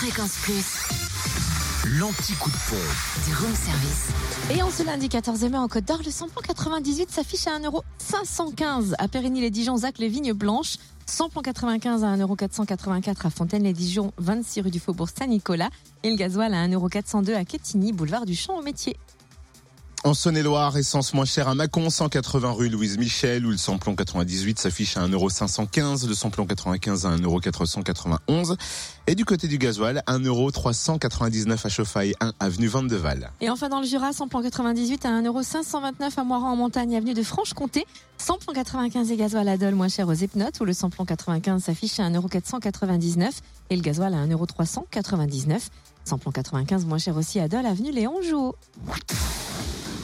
Fréquence Plus, L'anti-coup de pompe. du room service. Et en ce lundi 14 mai en Côte d'Or, le samplon 98 s'affiche à 1,515€ à Périgny-les-Dijon, Zac, les Vignes Blanches. Samplon 95 à 1,484€ à Fontaine-les-Dijon, 26 rue du Faubourg Saint-Nicolas. Et le gasoil à 1,402€ à Quetigny, boulevard du Champ au Métier. En Saône-et-Loire, essence moins chère à Mâcon, 180 rue Louise Michel, où le samplon 98 s'affiche à 1,515€, le samplon 95 à 1,491€, et du côté du gasoil, 1,399€ à Chauffaille 1 avenue Vandeval. Et enfin dans le Jura, samplon 98 à 1,529€ à Moiran en montagne, avenue de Franche-Comté. Samplon 95 et gasoil à Dole, moins cher aux Epnotes, où le samplon 95 s'affiche à 1,499€ et le gasoil à 1,399€. Samplon 95 moins cher aussi à Dole, avenue Léon Jouot.